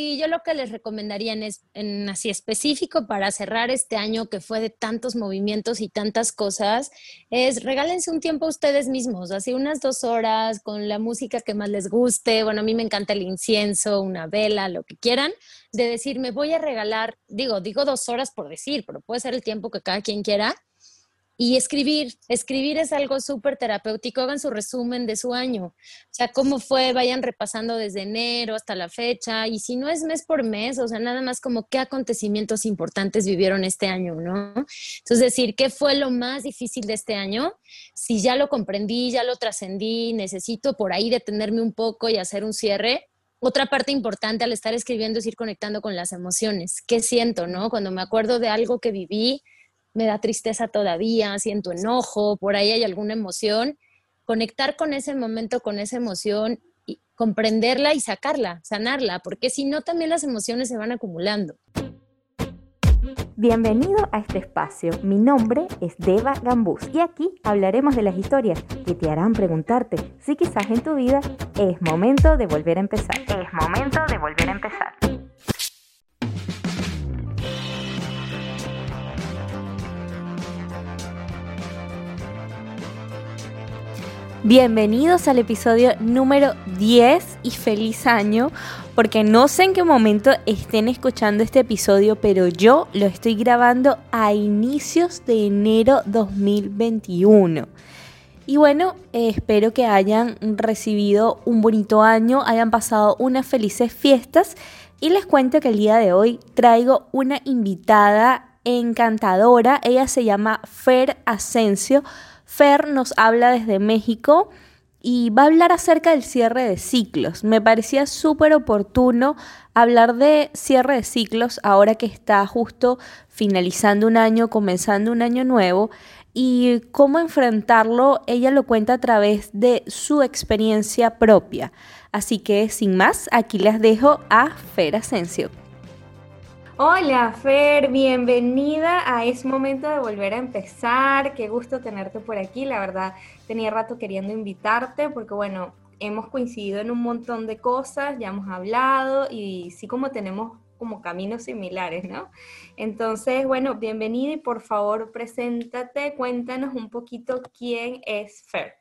Y yo lo que les recomendaría en, en, así específico para cerrar este año que fue de tantos movimientos y tantas cosas, es regálense un tiempo a ustedes mismos, así unas dos horas con la música que más les guste. Bueno, a mí me encanta el incienso, una vela, lo que quieran, de decir, me voy a regalar, digo, digo dos horas por decir, pero puede ser el tiempo que cada quien quiera y escribir, escribir es algo súper terapéutico. Hagan su resumen de su año. O sea, cómo fue, vayan repasando desde enero hasta la fecha. Y si no es mes por mes, o sea, nada más como qué acontecimientos importantes vivieron este año, ¿no? Entonces, decir, ¿qué fue lo más difícil de este año? Si ya lo comprendí, ya lo trascendí, necesito por ahí detenerme un poco y hacer un cierre. Otra parte importante al estar escribiendo es ir conectando con las emociones. ¿Qué siento, no? Cuando me acuerdo de algo que viví, me da tristeza todavía, siento enojo, por ahí hay alguna emoción, conectar con ese momento, con esa emoción, y comprenderla y sacarla, sanarla, porque si no también las emociones se van acumulando. Bienvenido a este espacio. Mi nombre es Deva Gambús y aquí hablaremos de las historias que te harán preguntarte si quizás en tu vida es momento de volver a empezar. Es momento de volver a empezar. Bienvenidos al episodio número 10 y feliz año, porque no sé en qué momento estén escuchando este episodio, pero yo lo estoy grabando a inicios de enero 2021. Y bueno, eh, espero que hayan recibido un bonito año, hayan pasado unas felices fiestas y les cuento que el día de hoy traigo una invitada encantadora, ella se llama Fer Asensio Fer nos habla desde México y va a hablar acerca del cierre de ciclos. Me parecía súper oportuno hablar de cierre de ciclos ahora que está justo finalizando un año, comenzando un año nuevo y cómo enfrentarlo, ella lo cuenta a través de su experiencia propia. Así que sin más, aquí les dejo a Fer Asensio. Hola Fer, bienvenida a Es Momento de Volver a Empezar. Qué gusto tenerte por aquí. La verdad, tenía rato queriendo invitarte porque, bueno, hemos coincidido en un montón de cosas, ya hemos hablado y sí como tenemos como caminos similares, ¿no? Entonces, bueno, bienvenida y por favor, preséntate, cuéntanos un poquito quién es Fer.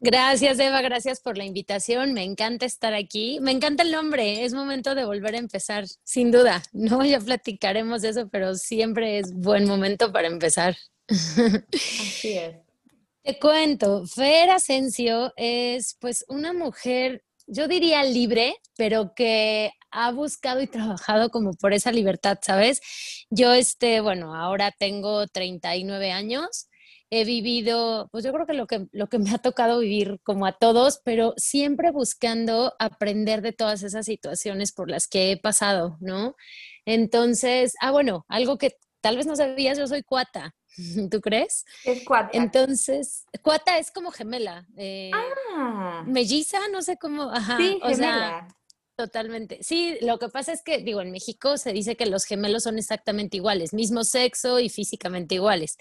Gracias, Eva, gracias por la invitación. Me encanta estar aquí. Me encanta el nombre. Es momento de volver a empezar, sin duda. No, ya platicaremos de eso, pero siempre es buen momento para empezar. Así es. Te cuento, Fer Asensio es pues una mujer, yo diría libre, pero que ha buscado y trabajado como por esa libertad, ¿sabes? Yo, este, bueno, ahora tengo 39 años he vivido, pues yo creo que lo, que lo que me ha tocado vivir como a todos, pero siempre buscando aprender de todas esas situaciones por las que he pasado, ¿no? Entonces, ah, bueno, algo que tal vez no sabías, yo soy cuata. ¿Tú crees? Es cuata. Entonces, cuata es como gemela. Eh, ah. Melliza, no sé cómo. Ajá, sí, gemela. Totalmente. Sí, lo que pasa es que, digo, en México se dice que los gemelos son exactamente iguales, mismo sexo y físicamente iguales.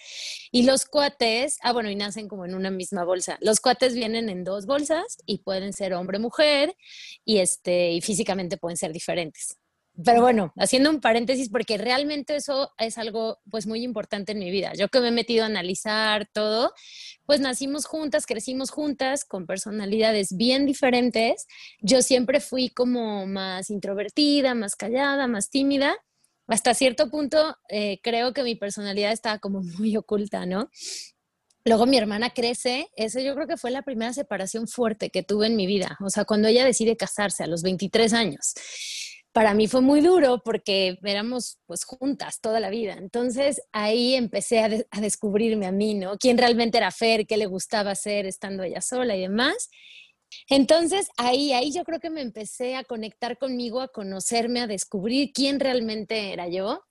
Y los cuates, ah, bueno, y nacen como en una misma bolsa. Los cuates vienen en dos bolsas y pueden ser hombre-mujer y, este, y físicamente pueden ser diferentes. Pero bueno, haciendo un paréntesis, porque realmente eso es algo pues muy importante en mi vida. Yo que me he metido a analizar todo, pues nacimos juntas, crecimos juntas, con personalidades bien diferentes. Yo siempre fui como más introvertida, más callada, más tímida. Hasta cierto punto eh, creo que mi personalidad estaba como muy oculta, ¿no? Luego mi hermana crece, eso yo creo que fue la primera separación fuerte que tuve en mi vida, o sea, cuando ella decide casarse a los 23 años para mí fue muy duro porque éramos pues juntas toda la vida. Entonces ahí empecé a, descubrirme a mí, ¿no? ¿Quién realmente era Fer? ¿Qué le gustaba hacer estando ella sola y demás? Entonces ahí, ahí yo creo que me empecé a conectar conmigo, a conocerme, a descubrir quién realmente era yo.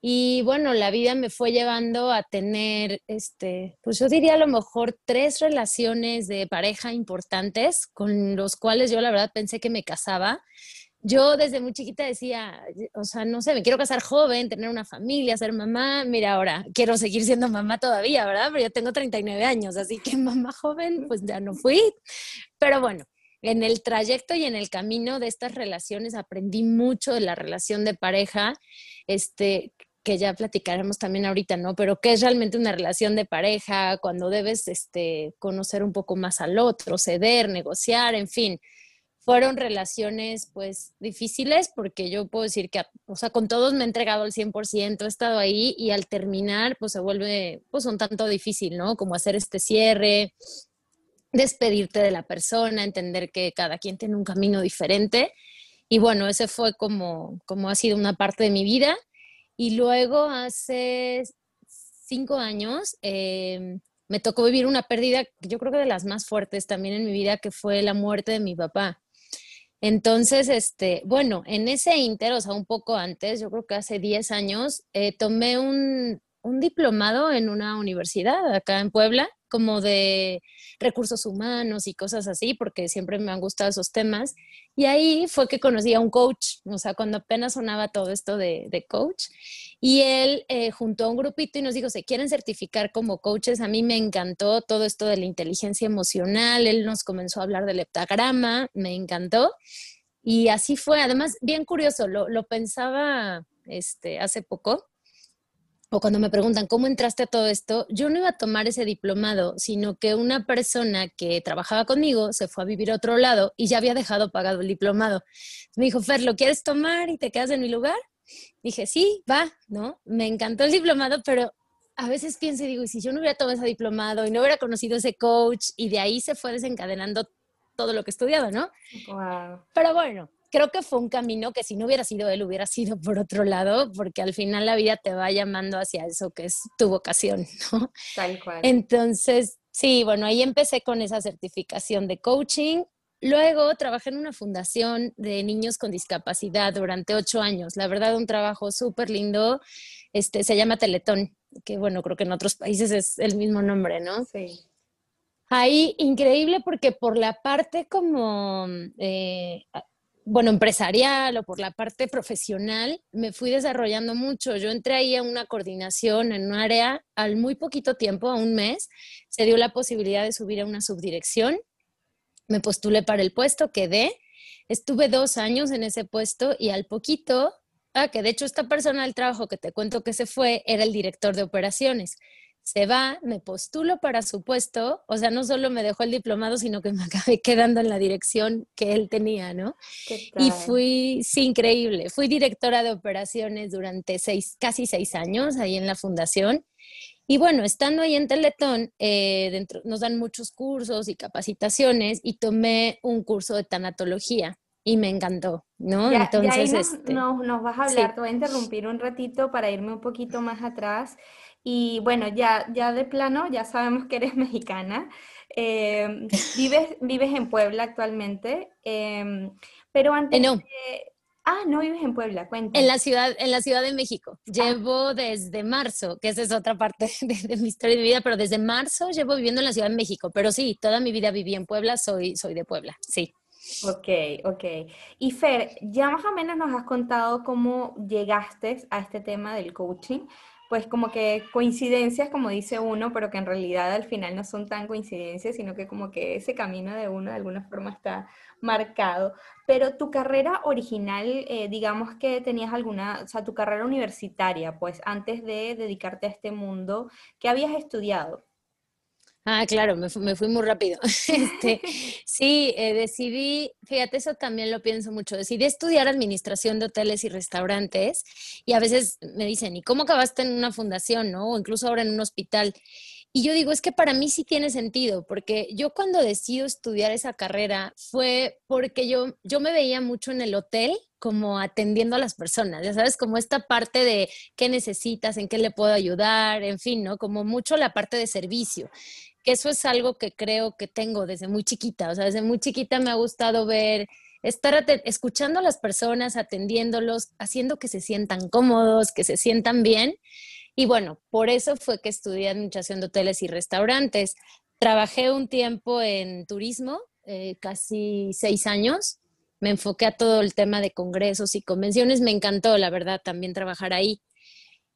Y bueno, la vida me fue llevando a tener, este, pues yo diría a lo mejor tres relaciones de pareja importantes con los cuales yo la verdad pensé que me casaba yo desde muy chiquita decía, o sea, no sé, me quiero casar joven, tener una familia, ser mamá. Mira, ahora quiero seguir siendo mamá todavía, ¿verdad? Pero yo tengo 39 años, así que mamá joven, pues ya no fui. Pero bueno, en el trayecto y en el camino de estas relaciones aprendí mucho de la relación de pareja, este, que ya platicaremos también ahorita, ¿no? Pero qué es realmente una relación de pareja, cuando debes este, conocer un poco más al otro, ceder, negociar, en fin. Fueron relaciones pues difíciles porque yo puedo decir que, o sea, con todos me he entregado al 100%, he estado ahí y al terminar pues se vuelve pues un tanto difícil, ¿no? Como hacer este cierre, despedirte de la persona, entender que cada quien tiene un camino diferente. Y bueno, ese fue como, como ha sido una parte de mi vida. Y luego hace cinco años em, me tocó vivir una pérdida, yo creo que de las más fuertes también en mi vida, que fue la muerte de mi papá. Entonces, este, bueno, en ese inter, o sea, un poco antes, yo creo que hace 10 años, eh, tomé un, un diplomado en una universidad acá en Puebla, como de recursos humanos y cosas así, porque siempre me han gustado esos temas. Y ahí fue que conocí a un coach, o sea, cuando apenas sonaba todo esto de, coach. Y él eh, juntó a un grupito y nos dijo, ¿se quieren certificar como coaches? A mí me encantó todo esto de la inteligencia emocional. Él nos comenzó a hablar del heptagrama, me encantó. Y así fue. Además, bien curioso, lo, lo pensaba este, hace poco o cuando me preguntan cómo entraste a todo esto, yo no iba a tomar ese diplomado, sino que una persona que trabajaba conmigo se fue a vivir a otro lado y ya había dejado pagado el diplomado. Me dijo, Fer, ¿lo quieres tomar y te quedas en mi lugar? Dije, sí, va, ¿no? Me encantó el diplomado, pero a veces pienso y digo, y si yo no hubiera tomado ese diplomado y no hubiera conocido ese coach y de ahí se fue desencadenando todo lo que estudiaba, ¿no? Wow. Pero bueno, creo que fue un camino que si no hubiera sido él, hubiera sido por otro lado, porque al final la vida te va llamando hacia eso que es tu vocación, ¿no? Tal cual. Entonces, sí, bueno, ahí empecé con esa certificación de coaching. Luego trabajé en una fundación de niños con discapacidad durante ocho años. La verdad, un trabajo súper lindo. Este, se llama Teletón, que bueno, creo que en otros países es el mismo nombre, ¿no? Sí. Ahí increíble porque por la parte como eh, bueno, empresarial o por la parte profesional, me fui desarrollando mucho. Yo entré ahí a una coordinación en un área al muy poquito tiempo, a un mes, se dio la posibilidad de subir a una subdirección. Me postulé para el puesto, quedé. Estuve dos años en ese puesto y al poquito, ah, que de hecho esta persona del trabajo que te cuento que se fue era el director de operaciones se va, me postulo para su puesto, o sea, no solo me dejó el diplomado, sino que me acabé quedando en la dirección que él tenía, ¿no? Y fui, sí, increíble, fui directora de operaciones durante seis, casi seis años ahí en la fundación. Y bueno, estando ahí en Teletón, eh, dentro, nos dan muchos cursos y capacitaciones y tomé un curso de tanatología y me encantó, ¿no? Entonces, nos, este, nos, vas a hablar, te voy a interrumpir un ratito para irme un poquito más atrás. Y bueno, ya, ya de plano, ya sabemos que eres mexicana. Em, vives, vives en Puebla actualmente, em, pero antes... no. Ah, no vives en Puebla, cuéntame. En la ciudad, en la Ciudad de México. Ah. Llevo desde marzo, que esa es otra parte de, mi historia de vida, pero desde marzo llevo viviendo en la Ciudad de México. Pero sí, toda mi vida viví en Puebla, soy, soy de Puebla, sí. Ok, ok. Y Fer, ya más o menos nos has contado cómo llegaste a este tema del coaching, pues como que coincidencias, como dice uno, pero que en realidad al final no son tan coincidencias, sino que como que ese camino de uno de alguna forma está marcado. Pero tu carrera original, eh, digamos que tenías alguna, o sea, tu carrera universitaria, pues antes de dedicarte a este mundo, ¿qué habías estudiado? Ah, claro, me, fui muy rápido. Este, sí, eh, decidí, fíjate, eso también lo pienso mucho, decidí estudiar administración de hoteles y restaurantes y a veces me dicen, ¿y cómo acabaste en una fundación, no? O incluso ahora en un hospital. Y yo digo, es que para mí sí tiene sentido, porque yo cuando decido estudiar esa carrera fue porque yo, yo me veía mucho en el hotel como atendiendo a las personas, ya sabes, como esta parte de qué necesitas, en qué le puedo ayudar, en fin, ¿no? Como mucho la parte de servicio que eso es algo que creo que tengo desde muy chiquita, o sea, desde muy chiquita me ha gustado ver, estar escuchando a las personas, atendiéndolos, haciendo que se sientan cómodos, que se sientan bien. Y bueno, por eso fue que estudié administración de hoteles y restaurantes. Trabajé un tiempo en turismo, eh, casi seis años. Me enfoqué a todo el tema de congresos y convenciones. Me encantó, la verdad, también trabajar ahí.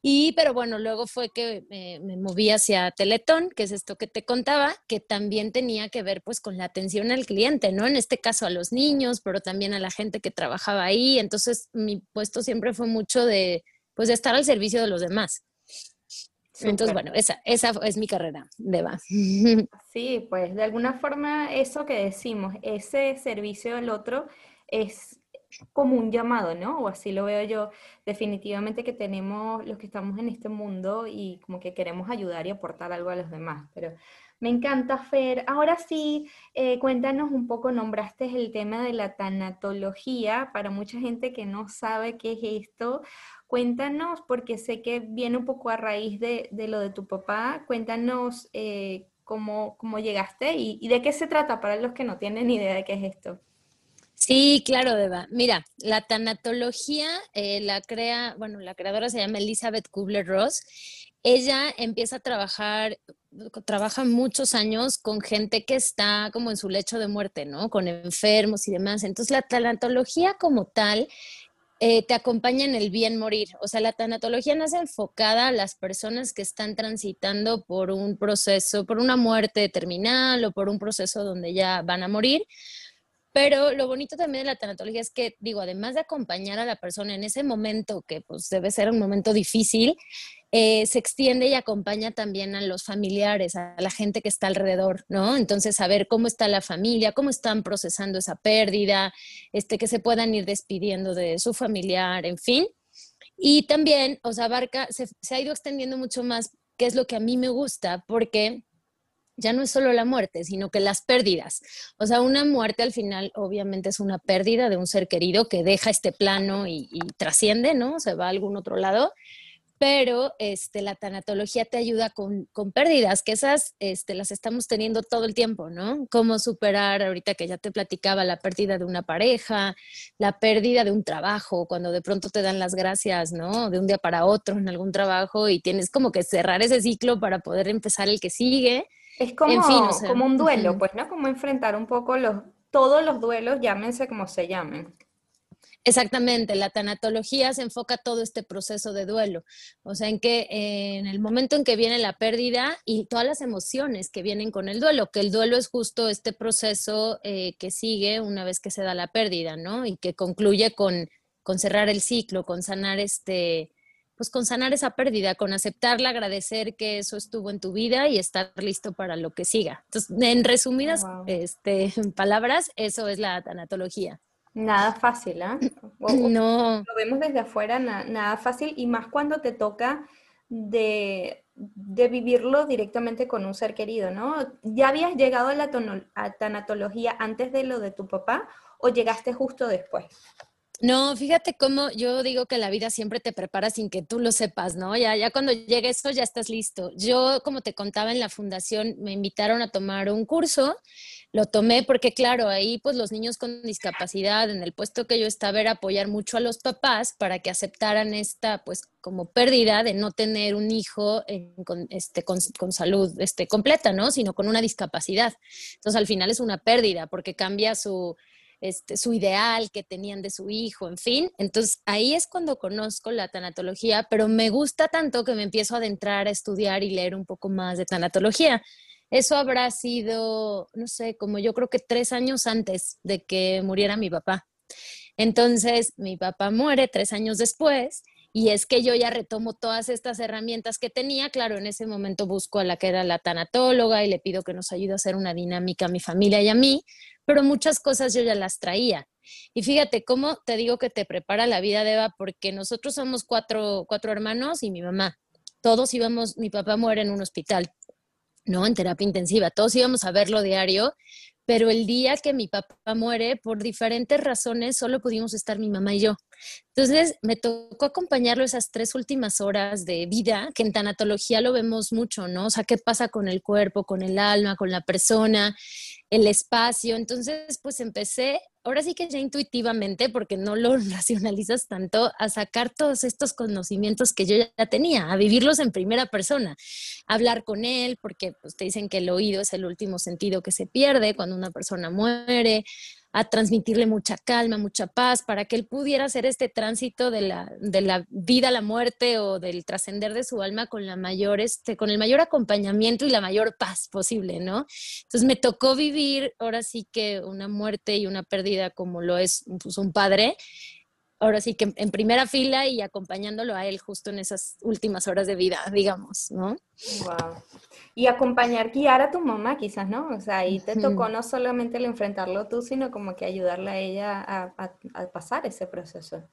Y, pero bueno, luego fue que me, me moví hacia Teletón, que es esto que te contaba, que también tenía que ver pues con la atención al cliente, ¿no? En este caso a los niños, pero también a la gente que trabajaba ahí. Entonces, mi puesto siempre fue mucho de, pues, de estar al servicio de los demás. Entonces, bueno, esa, esa es mi carrera, Deba. Sí, pues de alguna forma eso que decimos, ese servicio del otro es como un llamado, ¿no? O así lo veo yo. Definitivamente que tenemos los que estamos en este mundo y como que queremos ayudar y aportar algo a los demás. Pero me encanta, Fer. Ahora sí, eh, cuéntanos un poco, nombraste el tema de la tanatología para mucha gente que no sabe qué es esto. Cuéntanos, porque sé que viene un poco a raíz de, lo de tu papá. Cuéntanos eh, cómo, cómo, llegaste y, de qué se trata para los que no tienen ni idea de qué es esto. Sí, claro, Deba. Mira, la tanatología eh, la crea, bueno, la creadora se llama Elizabeth Kubler-Ross. Ella empieza a trabajar, trabaja muchos años con gente que está como en su lecho de muerte, ¿no? Con enfermos y demás. Entonces, la tanatología como tal eh, te acompaña en el bien morir. O sea, la tanatología nace enfocada a las personas que están transitando por un proceso, por una muerte terminal o por un proceso donde ya van a morir pero lo bonito también de la tanatología es que, digo, además de acompañar a la persona en ese momento, que pues debe ser un momento difícil, eh, se extiende y acompaña también a los familiares, a la gente que está alrededor, ¿no? Entonces, saber cómo está la familia, cómo están procesando esa pérdida, este, que se puedan ir despidiendo de su familiar, en fin. Y también, o sea, abarca, se, se ha ido extendiendo mucho más, que es lo que a mí me gusta, porque ya no es solo la muerte, sino que las pérdidas. O sea, una muerte al final obviamente es una pérdida de un ser querido que deja este plano y, trasciende, ¿no? Se va a algún otro lado. Pero este, la tanatología te ayuda con, pérdidas, que esas este, las estamos teniendo todo el tiempo, ¿no? Cómo superar, ahorita que ya te platicaba, la pérdida de una pareja, la pérdida de un trabajo, cuando de pronto te dan las gracias, ¿no? De un día para otro en algún trabajo y tienes como que cerrar ese ciclo para poder empezar el que sigue es como, como un duelo, pues, ¿no? Como enfrentar un poco los, todos los duelos, llámense como se llamen. Exactamente, la tanatología se enfoca todo este proceso de duelo, o sea, en que en el momento en que viene la pérdida y todas las emociones que vienen con el duelo, que el duelo es justo este proceso eh, que sigue una vez que se da la pérdida, ¿no? Y que concluye con, con cerrar el ciclo, con sanar este, pues con sanar esa pérdida, con aceptarla, agradecer que eso estuvo en tu vida y estar listo para lo que siga. Entonces, en resumidas este, palabras, eso es la tanatología. Nada fácil, ¿ah? no. Lo vemos desde afuera, nada fácil, y más cuando te toca de, vivirlo directamente con un ser querido, ¿no? ¿Ya habías llegado a la tanatología antes de lo de tu papá o llegaste justo después? No, fíjate cómo yo digo que la vida siempre te prepara sin que tú lo sepas, ¿no? Ya, ya cuando llegue eso ya estás listo. Yo, como te contaba en la fundación, me invitaron a tomar un curso, lo tomé porque, claro, ahí pues los niños con discapacidad, en el puesto que yo estaba, era apoyar mucho a los papás para que aceptaran esta, pues, como pérdida de no tener un hijo con, este, con, salud este, completa, ¿no? Sino con una discapacidad. Entonces, al final es una pérdida porque cambia su este, su ideal que tenían de su hijo, en fin. Entonces ahí es cuando conozco la tanatología, pero me gusta tanto que me empiezo a adentrar a estudiar y leer un poco más de tanatología. Eso habrá sido, no sé, como yo creo que tres años antes de que muriera mi papá. Entonces, mi papá muere tres años después y es que yo ya retomo todas estas herramientas que tenía. Claro, en ese momento busco a la que era la tanatóloga y le pido que nos ayude a hacer una dinámica a mi familia y a mí, pero muchas cosas yo ya las traía. Y fíjate cómo te digo que te prepara la vida, de Eva, porque nosotros somos cuatro, cuatro hermanos y mi mamá. Todos íbamos, mi papá muere en un hospital, ¿no? En terapia intensiva. Todos íbamos a verlo diario pero el día que mi papá muere, por diferentes razones, solo pudimos estar mi mamá y yo. Entonces, me tocó acompañarlo esas tres últimas horas de vida, que en tanatología lo vemos mucho, ¿no? O sea, qué pasa con el cuerpo, con el alma, con la persona, el espacio. Entonces, pues empecé ahora sí que ya intuitivamente, porque no lo racionalizas tanto, a sacar todos estos conocimientos que yo ya tenía, a vivirlos en primera persona, a hablar con él, porque pues, te dicen que el oído es el último sentido que se pierde cuando una persona muere, a transmitirle mucha calma, mucha paz, para que él pudiera hacer este tránsito de la, de la vida a la muerte o del trascender de su alma con la mayor, este, con el mayor acompañamiento y la mayor paz posible, ¿no? Entonces me tocó vivir ahora sí que una muerte y una pérdida como lo es pues, un padre ahora sí que en primera fila y acompañándolo a él justo en esas últimas horas de vida, digamos, ¿no? Wow. Y acompañar, guiar a tu mamá quizás, ¿no? O sea, ahí te tocó no solamente el enfrentarlo tú, sino como que ayudarla a ella a, a pasar ese proceso.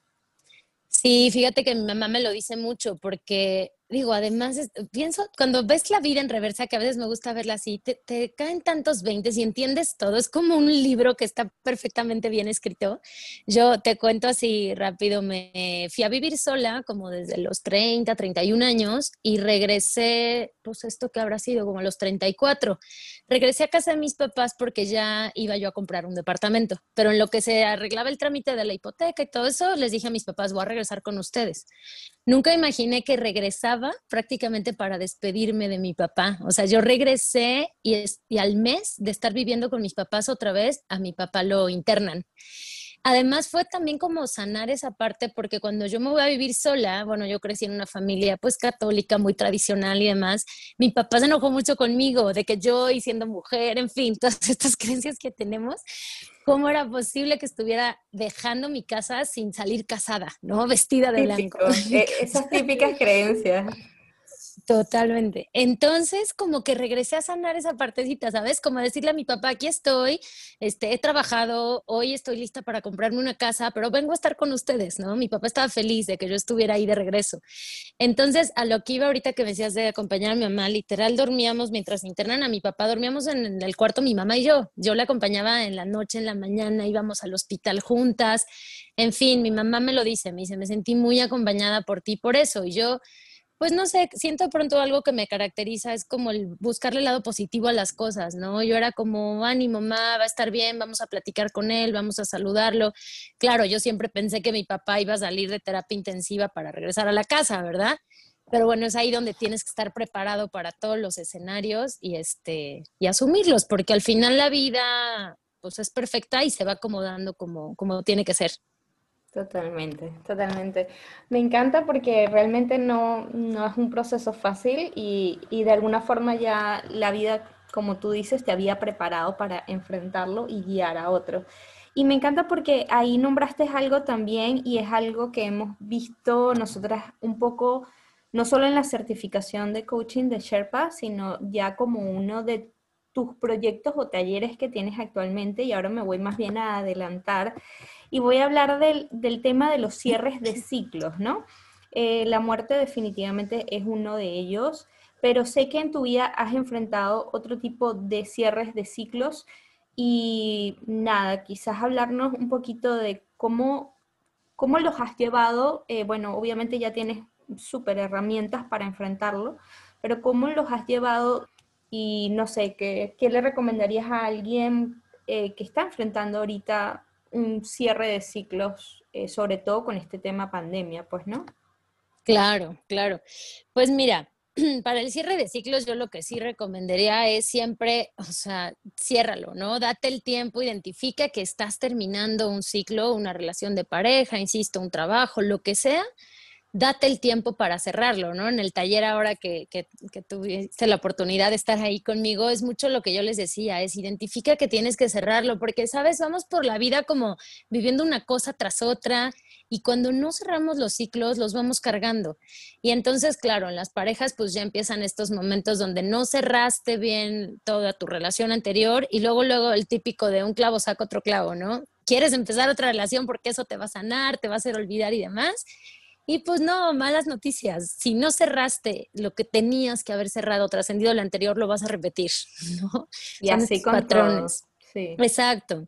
Sí, fíjate que mi mamá me lo dice mucho porque digo, además, pienso, cuando ves la vida en reversa, que a veces me gusta verla así, te, te, caen tantos veintes y entiendes todo. Es como un libro que está perfectamente bien escrito. Yo te cuento así rápido, me fui a vivir sola como desde los 30, 31 años y regresé, pues esto que habrá sido como los 34. Regresé a casa de mis papás porque ya iba yo a comprar un departamento, pero en lo que se arreglaba el trámite de la hipoteca y todo eso, les dije a mis papás, voy a regresar con ustedes. Nunca imaginé que regresaba prácticamente para despedirme de mi papá. O sea, yo regresé y, y al mes de estar viviendo con mis papás otra vez, a mi papá lo internan. Además fue también como sanar esa parte porque cuando yo me voy a vivir sola, bueno, yo crecí en una familia pues católica muy tradicional y demás, mi papá se enojó mucho conmigo de que yo y siendo mujer, en fin, todas estas creencias que tenemos, ¿cómo era posible que estuviera dejando mi casa sin salir casada, ¿no? Vestida de blanco. Eh, esas típicas creencias. Totalmente. Entonces, como que regresé a sanar esa partecita, ¿sabes? Como decirle a mi papá, aquí estoy, este, he trabajado, hoy estoy lista para comprarme una casa, pero vengo a estar con ustedes, ¿no? Mi papá estaba feliz de que yo estuviera ahí de regreso. Entonces, a lo que iba ahorita que me decías de acompañar a mi mamá, literal dormíamos mientras internan a mi papá, dormíamos en el cuarto mi mamá y yo. Yo la acompañaba en la noche, en la mañana, íbamos al hospital juntas. En fin, mi mamá me lo dice, me dice, me sentí muy acompañada por ti por eso. Y yo pues no sé, siento pronto algo que me caracteriza, es como el buscarle el lado positivo a las cosas, ¿no? Yo era como, ánimo, mamá, va a estar bien, vamos a platicar con él, vamos a saludarlo. Claro, yo siempre pensé que mi papá iba a salir de terapia intensiva para regresar a la casa, ¿verdad? Pero bueno, es ahí donde tienes que estar preparado para todos los escenarios y, este, y asumirlos, porque al final la vida pues es perfecta y se va acomodando como, como tiene que ser. Totalmente, totalmente. Me encanta porque realmente no, no es un proceso fácil y, y, de alguna forma ya la vida, como tú dices, te había preparado para enfrentarlo y guiar a otro. Y me encanta porque ahí nombraste algo también y es algo que hemos visto nosotras un poco, no solo en la certificación de coaching de Sherpa, sino ya como uno de tus proyectos o talleres que tienes actualmente y ahora me voy más bien a adelantar y voy a hablar del, tema de los cierres de ciclos, ¿no? Eh, la muerte definitivamente es uno de ellos, pero sé que en tu vida has enfrentado otro tipo de cierres de ciclos y nada, quizás hablarnos un poquito de cómo, cómo los has llevado. Eh, bueno, obviamente ya tienes súper herramientas para enfrentarlo, pero cómo los has llevado y no sé, ¿qué, qué le recomendarías a alguien eh, que está enfrentando ahorita un cierre de ciclos, eh, sobre todo con este tema pandemia, pues, ¿no? Claro, claro. Pues mira, para el cierre de ciclos yo lo que sí recomendaría es siempre, o sea, ciérralo, ¿no? Date el tiempo, identifica que estás terminando un ciclo, una relación de pareja, insisto, un trabajo, lo que sea, date el tiempo para cerrarlo, ¿no? En el taller ahora que, tuviste la oportunidad de estar ahí conmigo, es mucho lo que yo les decía, es identifica que tienes que cerrarlo, porque, ¿sabes? Vamos por la vida como viviendo una cosa tras otra y cuando no cerramos los ciclos, los vamos cargando. Y entonces, claro, en las parejas pues ya empiezan estos momentos donde no cerraste bien toda tu relación anterior y luego, luego el típico de un clavo saca otro clavo, ¿no? Quieres empezar otra relación porque eso te va a sanar, te va a hacer olvidar y demás y pues no, malas noticias. Si no cerraste lo que tenías que haber cerrado, trascendido lo anterior, lo vas a repetir, ¿no? Y así con patrones. Sí. Exacto.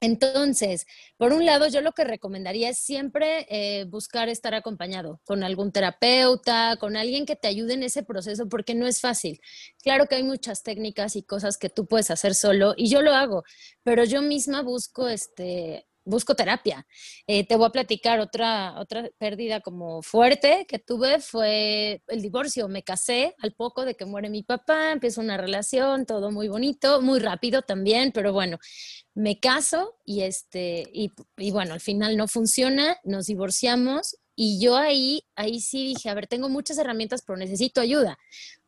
Entonces, por un lado, yo lo que recomendaría es siempre eh, buscar estar acompañado con algún terapeuta, con alguien que te ayude en ese proceso, porque no es fácil. Claro que hay muchas técnicas y cosas que tú puedes hacer solo, y yo lo hago, pero yo misma busco este, busco terapia. Eh, te voy a platicar otra, otra pérdida como fuerte que tuve fue el divorcio. Me casé al poco de que muere mi papá, empiezo una relación, todo muy bonito, muy rápido también, pero bueno, me caso y este, y, y bueno, al final no funciona, nos divorciamos y yo ahí, ahí sí dije, a ver, tengo muchas herramientas, pero necesito ayuda.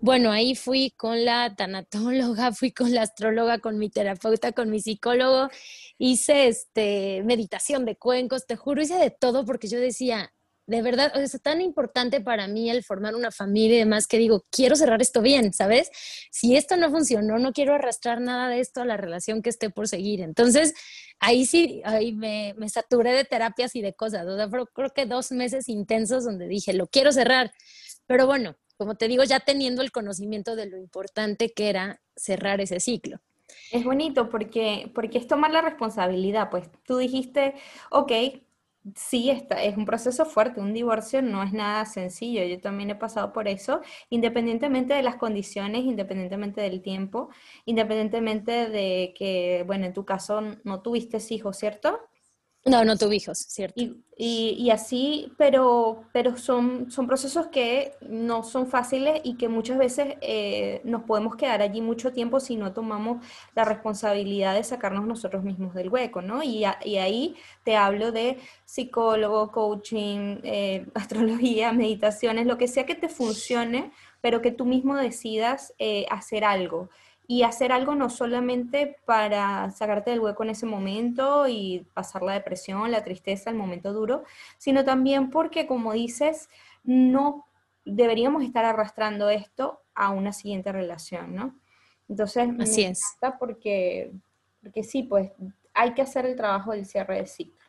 Bueno, ahí fui con la tanatóloga, fui con la astróloga, con mi terapeuta, con mi psicólogo, hice este, meditación de cuencos, te juro, hice de todo porque yo decía, de verdad, es tan importante para mí el formar una familia y demás que digo, quiero cerrar esto bien, ¿sabes? Si esto no funcionó, no quiero arrastrar nada de esto a la relación que esté por seguir. Entonces, ahí sí, ahí me, me saturé de terapias y de cosas. O sea, creo que dos meses intensos donde dije, lo quiero cerrar. Pero bueno, como te digo, ya teniendo el conocimiento de lo importante que era cerrar ese ciclo. Es bonito porque, porque es tomar la responsabilidad, pues tú dijiste, ok, Sí, está, es un proceso fuerte, un divorcio no es nada sencillo, yo también he pasado por eso, independientemente de las condiciones, independientemente del tiempo, independientemente de que, bueno, en tu caso no tuviste hijos, ¿cierto? No, no tuve hijos, cierto. Y, así, pero, pero son, son procesos que no son fáciles y que muchas veces eh, nos podemos quedar allí mucho tiempo si no tomamos la responsabilidad de sacarnos nosotros mismos del hueco, ¿no? Y, y ahí te hablo de psicólogo, coaching, eh, astrología, meditaciones, lo que sea que te funcione, pero que tú mismo decidas eh, hacer algo y hacer algo no solamente para sacarte del hueco en ese momento y pasar la depresión, la tristeza, el momento duro, sino también porque, como dices, no deberíamos estar arrastrando esto a una siguiente relación, ¿no? Entonces, Así es. Porque, porque sí, pues hay que hacer el trabajo del cierre de ciclo.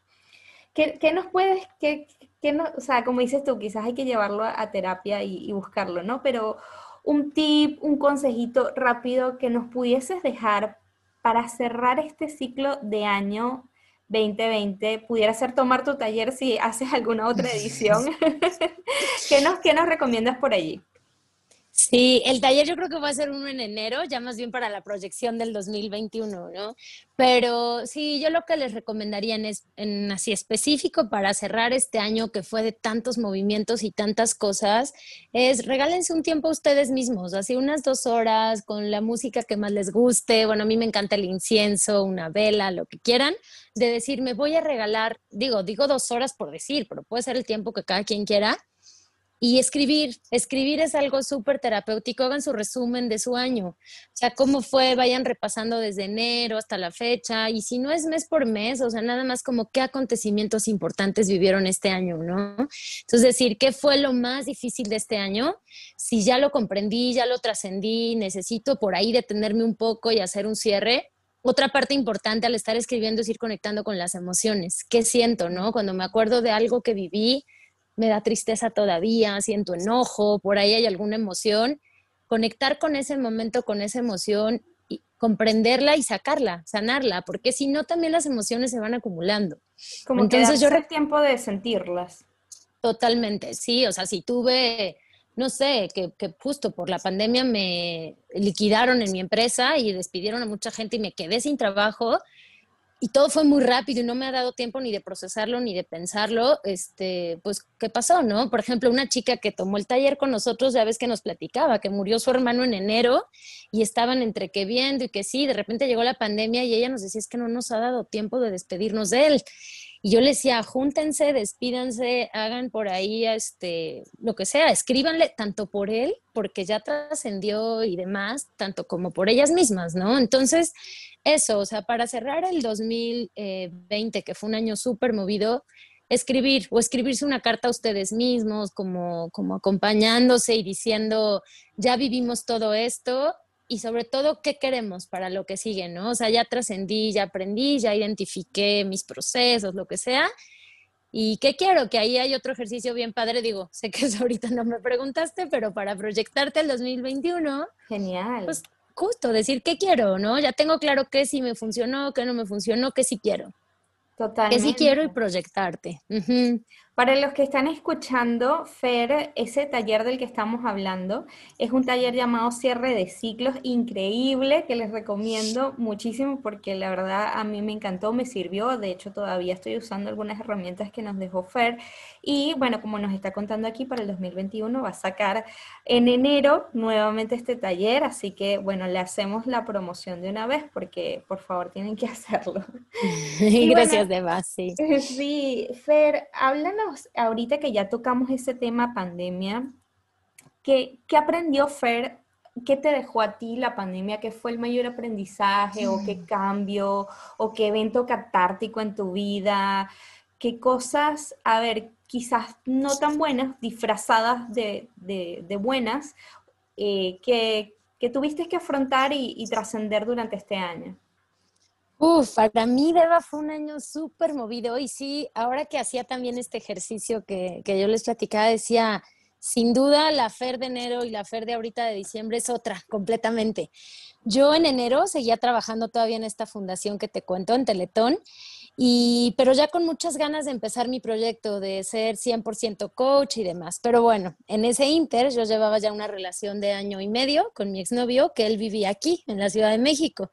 ¿Qué, qué nos puedes, qué, qué no, o sea, como dices tú, quizás hay que llevarlo a, terapia y, y buscarlo, ¿no? Pero un tip, un consejito rápido que nos pudieses dejar para cerrar este ciclo de año 2020? Pudiera ser tomar tu taller si haces alguna otra edición. ¿Qué, nos, ¿Qué nos recomiendas por allí? Sí, el taller yo creo que va a ser uno en enero, ya más bien para la proyección del 2021, ¿no? Pero sí, yo lo que les recomendaría en, en así específico para cerrar este año que fue de tantos movimientos y tantas cosas, es regálense un tiempo a ustedes mismos, así unas dos horas con la música que más les guste. Bueno, a mí me encanta el incienso, una vela, lo que quieran, de decir, me voy a regalar, digo, digo dos horas por decir, pero puede ser el tiempo que cada quien quiera y escribir, escribir es algo súper terapéutico, hagan su resumen de su año, o sea, cómo fue, vayan repasando desde enero hasta la fecha, y si no es mes por mes, o sea, nada más como qué acontecimientos importantes vivieron este año, ¿no? Entonces, decir, ¿qué fue lo más difícil de este año? Si ya lo comprendí, ya lo trascendí, necesito por ahí detenerme un poco y hacer un cierre, otra parte importante al estar escribiendo es ir conectando con las emociones. ¿Qué siento, no? Cuando me acuerdo de algo que viví, me da tristeza todavía, siento enojo, por ahí hay alguna emoción, conectar con ese momento, con esa emoción, y comprenderla y sacarla, sanarla, porque si no también las emociones se van acumulando. Como Entonces yo yo tiempo de sentirlas. Totalmente, sí, o sea, si tuve, no sé, que, que justo por la pandemia me liquidaron en mi empresa y despidieron a mucha gente y me quedé sin trabajo, y todo fue muy rápido y no me ha dado tiempo ni de procesarlo ni de pensarlo, este, pues, ¿qué pasó, no? Por ejemplo, una chica que tomó el taller con nosotros, ya ves que nos platicaba, que murió su hermano en enero y estaban entre que viendo y que sí, de repente llegó la pandemia y ella nos decía, es que no nos ha dado tiempo de despedirnos de él. Y yo le decía, júntense, despídanse, hagan por ahí este, lo que sea, escríbanle tanto por él, porque ya trascendió y demás, tanto como por ellas mismas, ¿no? Entonces, eso, o sea, para cerrar el 2020, que fue un año súper movido, escribir o escribirse una carta a ustedes mismos, como, como acompañándose y diciendo, ya vivimos todo esto y sobre todo, ¿qué queremos para lo que sigue, no? O sea, ya trascendí, ya aprendí, ya identifiqué mis procesos, lo que sea. ¿Y qué quiero? Que ahí hay otro ejercicio bien padre, digo, sé que eso ahorita no me preguntaste, pero para proyectarte el 2021. Genial. Pues justo decir qué quiero, ¿no? Ya tengo claro qué sí me funcionó, qué no me funcionó, qué sí quiero. Totalmente. Qué sí quiero y proyectarte. Para los que están escuchando, Fer, ese taller del que estamos hablando es un taller llamado Cierre de Ciclos, increíble, que les recomiendo muchísimo porque la verdad a mí me encantó, me sirvió. De hecho, todavía estoy usando algunas herramientas que nos dejó Fer. Y bueno, como nos está contando aquí, para el 2021 va a sacar en enero nuevamente este taller. Así que bueno, le hacemos la promoción de una vez porque por favor tienen que hacerlo. Gracias, de más, sí. Sí, Fer, háblanos ahorita que ya tocamos ese tema pandemia, ¿qué, qué aprendió Fer? ¿Qué te dejó a ti la pandemia? ¿Qué fue el mayor aprendizaje o qué mm. cambio o qué evento catártico en tu vida? ¿Qué cosas, a ver, quizás no tan buenas, disfrazadas de, de, buenas, eh, que, que, tuviste que afrontar y, y trascender durante este año? Uf, para mí Deba fue un año súper movido y sí, ahora que hacía también este ejercicio que, que, yo les platicaba, decía, sin duda la FER de enero y la FER de ahorita de diciembre es otra, completamente. Yo en enero seguía trabajando todavía en esta fundación que te cuento, en Teletón, y, pero ya con muchas ganas de empezar mi proyecto, de ser 100% coach y demás. Pero bueno, en ese inter yo llevaba ya una relación de año y medio con mi exnovio, que él vivía aquí, en la Ciudad de México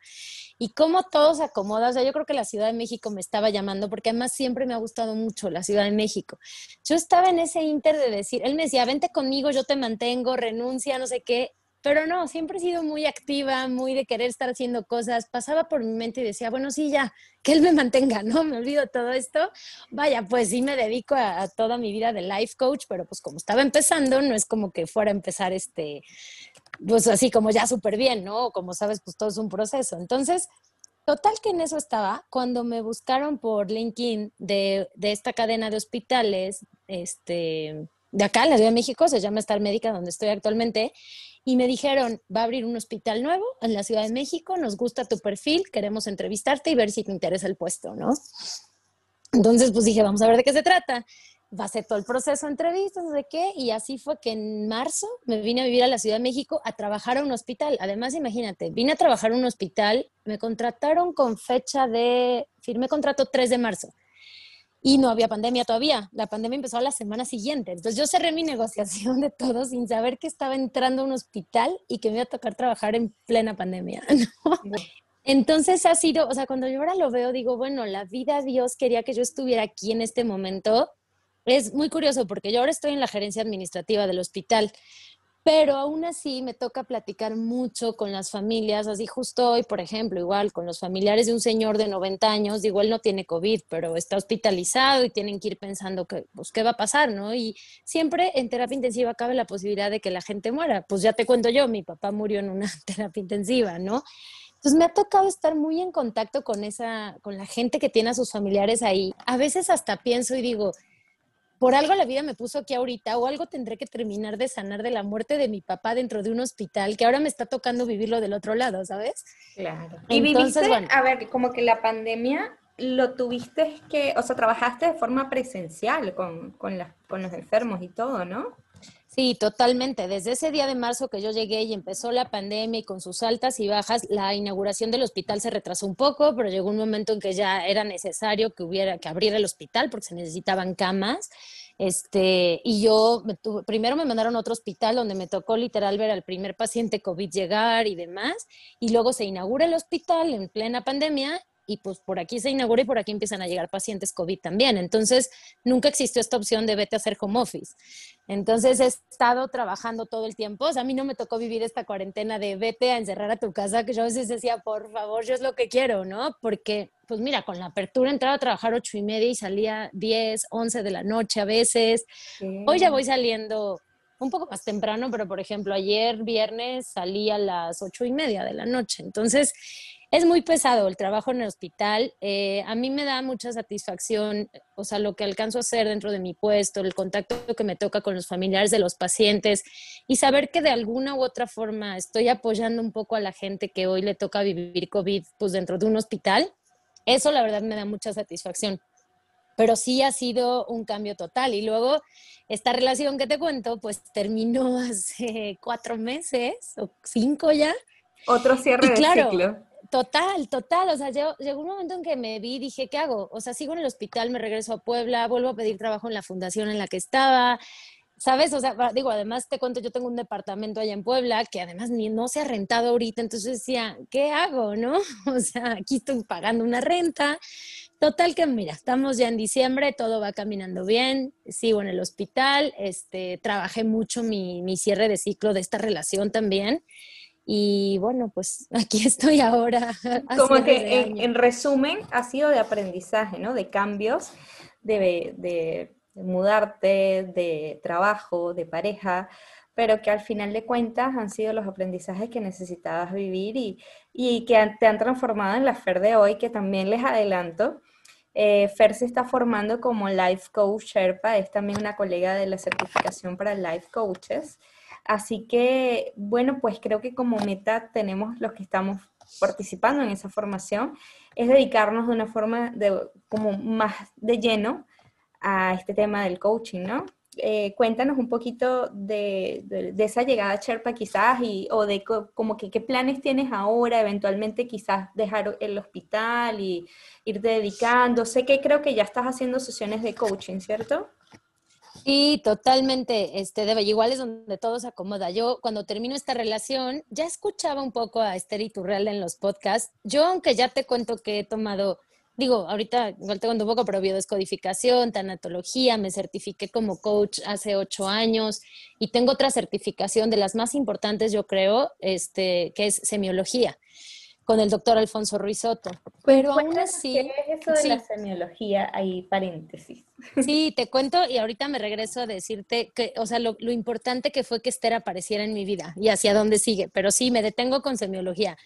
y cómo todo se acomoda. Yo creo que la Ciudad de México me estaba llamando porque además siempre me ha gustado mucho la Ciudad de México. Yo estaba en ese inter de decir, él me decía, vente conmigo, yo te mantengo, renuncia, no sé qué. Pero no, siempre he sido muy activa, muy de querer estar haciendo cosas. Pasaba por mi mente y decía, bueno, sí, ya, que él me mantenga, ¿no? Me olvido todo esto. Vaya, pues sí me dedico a, a, toda mi vida de life coach, pero pues como estaba empezando, no es como que fuera a empezar este, pues así como ya súper bien, ¿no? Como sabes, pues todo es un proceso. Entonces, total que en eso estaba, cuando me buscaron por LinkedIn de, de esta cadena de hospitales, este, de acá, en la Ciudad de México, se llama Star Médica, donde estoy actualmente, y me dijeron, va a abrir un hospital nuevo en la Ciudad de México, nos gusta tu perfil, queremos entrevistarte y ver si te interesa el puesto, ¿no? Entonces, pues dije, vamos a ver de qué se trata va a ser todo el proceso de entrevistas, no sé qué, y así fue que en marzo me vine a vivir a la Ciudad de México a trabajar a un hospital. Además, imagínate, vine a trabajar a un hospital, me contrataron con fecha de, firmé contrato 3 de marzo. Y no había pandemia todavía. La pandemia empezó a la semana siguiente. Entonces yo cerré mi negociación de todo sin saber que estaba entrando a un hospital y que me iba a tocar trabajar en plena pandemia. Entonces ha sido, o sea, cuando yo ahora lo veo, digo, bueno, la vida Dios quería que yo estuviera aquí en este momento es muy curioso porque yo ahora estoy en la gerencia administrativa del hospital, pero aún así me toca platicar mucho con las familias, así justo hoy, por ejemplo, igual con los familiares de un señor de 90 años, igual él no tiene COVID, pero está hospitalizado y tienen que ir pensando que, pues, qué va a pasar, ¿no? Y siempre en terapia intensiva cabe la posibilidad de que la gente muera. Pues ya te cuento yo, mi papá murió en una terapia intensiva, ¿no? Entonces me ha tocado estar muy en contacto con esa, con la gente que tiene a sus familiares ahí. A veces hasta pienso y digo, por algo la vida me puso aquí ahorita o algo tendré que terminar de sanar de la muerte de mi papá dentro de un hospital que ahora me está tocando vivirlo del otro lado, ¿sabes? Claro. Y viviste, a ver, como que la pandemia lo tuviste que, o sea, trabajaste de forma presencial con, con, con los enfermos y todo, ¿no? Sí, totalmente. Desde ese día de marzo que yo llegué y empezó la pandemia y con sus altas y bajas, la inauguración del hospital se retrasó un poco, pero llegó un momento en que ya era necesario que hubiera que abrir el hospital porque se necesitaban camas. Este, y yo primero me mandaron a otro hospital donde me tocó literal ver al primer paciente COVID llegar y demás, y luego se inaugura el hospital en plena pandemia y pues por aquí se inaugura y por aquí empiezan a llegar pacientes COVID también. Entonces, nunca existió esta opción de vete a hacer home office. Entonces, he estado trabajando todo el tiempo. O sea, a mí no me tocó vivir esta cuarentena de vete a encerrar a tu casa, que yo a veces decía, por favor, yo es lo que quiero, ¿no? Porque, pues mira, con la apertura entraba a trabajar ocho y media y salía 10, 11 de la noche a veces. Hoy ya voy saliendo un poco más temprano, pero por ejemplo, ayer viernes salí a las ocho y media de la noche. Entonces, es muy pesado el trabajo en el hospital. Eh, a mí me da mucha satisfacción, o sea, lo que alcanzo a hacer dentro de mi puesto, el contacto que me toca con los familiares de los pacientes y saber que de alguna u otra forma estoy apoyando un poco a la gente que hoy le toca vivir COVID pues dentro de un hospital. Eso la verdad me da mucha satisfacción. Pero sí ha sido un cambio total. Y luego esta relación que te cuento, pues terminó hace cuatro meses o cinco ya. Otro cierre de ciclo. Total, total. O sea, yo, llegó un momento en que me vi y dije, ¿qué hago? O sea, sigo en el hospital, me regreso a Puebla, vuelvo a pedir trabajo en la fundación en la que estaba. ¿Sabes? O sea, digo, además te cuento, yo tengo un departamento allá en Puebla que además ni no se ha rentado ahorita, entonces decía, ¿qué hago? ¿No? O sea, aquí estoy pagando una renta. Total que mira, estamos ya en diciembre, todo va caminando bien, sigo en el hospital, este, trabajé mucho mi, mi cierre de ciclo de esta relación también y bueno, pues aquí estoy ahora. Como que en, resumen ha sido de aprendizaje, ¿no? De cambios, de, de, mudarte, de trabajo, de pareja, pero que al final de cuentas han sido los aprendizajes que necesitabas vivir y, y que te han transformado en la Fer de hoy, que también les adelanto. Eh, Fer se está formando como Life Coach Sherpa, es también una colega de la certificación para Life Coaches. Así que, bueno, pues creo que como meta tenemos los que estamos participando en esa formación, es dedicarnos de una forma de, como más de lleno a este tema del coaching, ¿no? Eh, cuéntanos un poquito de, esa llegada a Sherpa quizás y, o de como que qué planes tienes ahora, eventualmente quizás dejar el hospital y irte dedicando. Sé que creo que ya estás haciendo sesiones de coaching, ¿cierto? Sí, totalmente, este, Debe, igual es donde todo se acomoda. Yo cuando termino esta relación, ya escuchaba un poco a Esther Iturreal en los podcasts. Yo, aunque ya te cuento que he tomado, digo, ahorita igual te cuento un poco, pero biodescodificación, tanatología, me certifiqué como coach hace ocho años y tengo otra certificación de las más importantes, yo creo, este, que es semiología con el doctor Alfonso Ruizotto. Pero aún así... ¿Qué es eso de la semiología? Ahí paréntesis. Sí, te cuento y ahorita me regreso a decirte que, o sea, lo, lo, importante que fue que Esther apareciera en mi vida y hacia dónde sigue. Pero sí, me detengo con semiología.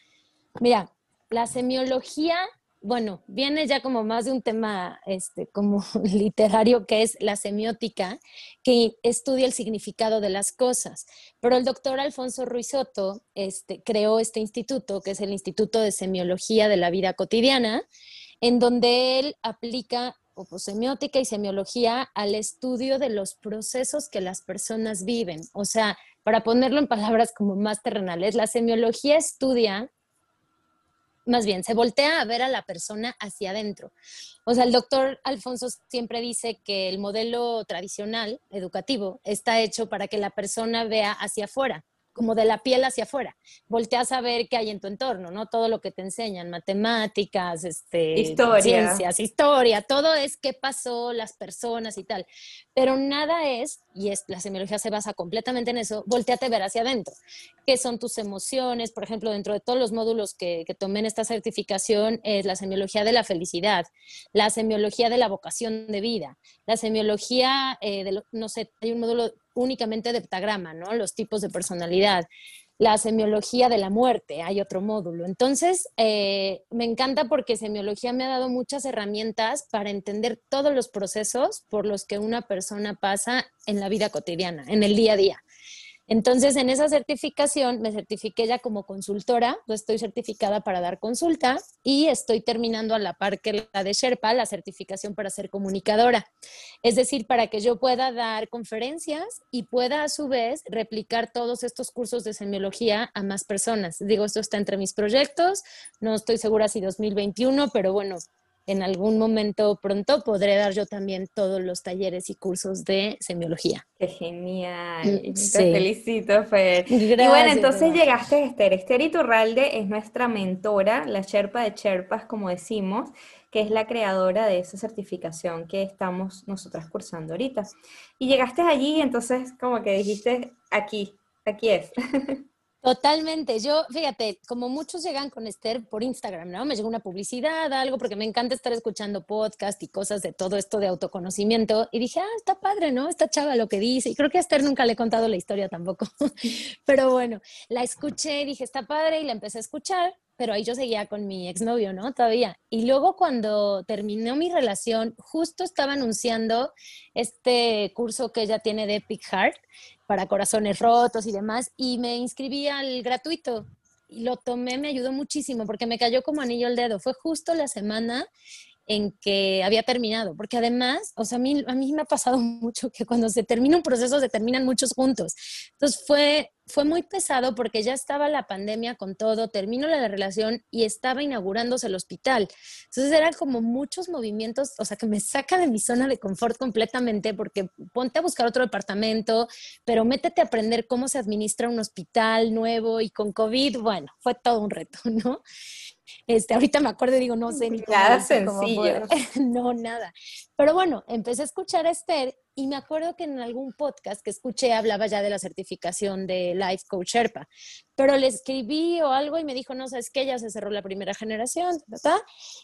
Mira, la semiología bueno, viene ya como más de un tema este, como literario que es la semiótica, que estudia el significado de las cosas. Pero el doctor Alfonso Ruizotto este, creó este instituto, que es el Instituto de Semiología de la Vida Cotidiana, en donde él aplica semiótica y semiología al estudio de los procesos que las personas viven. O sea, para ponerlo en palabras como más terrenales, la semiología estudia más bien, se voltea a ver a la persona hacia adentro. O sea, el doctor Alfonso siempre dice que el modelo tradicional educativo está hecho para que la persona vea hacia afuera como de la piel hacia afuera. Volteas a ver qué hay en tu entorno, ¿no? Todo lo que te enseñan, matemáticas, este, ciencias, historia, todo es qué pasó, las personas y tal. Pero nada es, y es, la semiología se basa completamente en eso, volteate a ver hacia adentro. ¿Qué son tus emociones? Por ejemplo, dentro de todos los módulos que, que tomé en esta certificación es la semiología de la felicidad, la semiología de la vocación de vida, la semiología eh, de, no sé, hay un módulo únicamente de heptagrama, ¿no? Los tipos de personalidad. La semiología de la muerte, hay otro módulo. Entonces, eh, me encanta porque semiología me ha dado muchas herramientas para entender todos los procesos por los que una persona pasa en la vida cotidiana, en el día a día. Entonces, en esa certificación me certifiqué ya como consultora, estoy certificada para dar consulta y estoy terminando a la par que la de Sherpa, la certificación para ser comunicadora. Es decir, para que yo pueda dar conferencias y pueda a su vez replicar todos estos cursos de semiología a más personas. Digo, esto está entre mis proyectos, no estoy segura si 2021, pero bueno, en algún momento pronto podré dar yo también todos los talleres y cursos de semiología. Qué genial. Mm, Te felicito, Fer. y bueno, entonces llegaste, Esther. Esther Iturralde es nuestra mentora, la Sherpa de Sherpas, como decimos, que es la creadora de esa certificación que estamos nosotras cursando ahorita. Y llegaste allí, entonces como que dijiste, aquí, aquí es. Totalmente. Yo, fíjate, como muchos llegan con Esther por Instagram, ¿no? Me llegó una publicidad, algo, porque me encanta estar escuchando podcast y cosas de todo esto de autoconocimiento. Y dije, ah, está padre, ¿no? Está chava lo que dice. Y creo que a Esther nunca le he contado la historia tampoco. Pero bueno, la escuché, dije, está padre, y la empecé a escuchar pero ahí yo seguía con mi exnovio, ¿no? Todavía. Y luego cuando terminó mi relación, justo estaba anunciando este curso que ella tiene de Epic Heart para corazones rotos y demás, y me inscribí al gratuito. Y lo tomé, me ayudó muchísimo porque me cayó como anillo el dedo. Fue justo la semana en que había terminado, porque además, o sea, a mí, a me ha pasado mucho que cuando se termina un proceso se terminan muchos juntos. Entonces fue, fue muy pesado porque ya estaba la pandemia con todo, terminó la relación y estaba inaugurándose el hospital. Entonces eran como muchos movimientos, o sea, que me saca de mi zona de confort completamente porque ponte a buscar otro departamento, pero métete a aprender cómo se administra un hospital nuevo y con COVID, bueno, fue todo un reto, ¿no? Este, ahorita me acuerdo y digo, no sé ni. Nada sencillo. no, nada. Pero bueno, empecé a escuchar a Esther y me acuerdo que en algún podcast que escuché hablaba ya de la certificación de Life Coach Sherpa, pero le escribí o algo y me dijo, no, sabes que ya se cerró la primera generación, ¿verdad?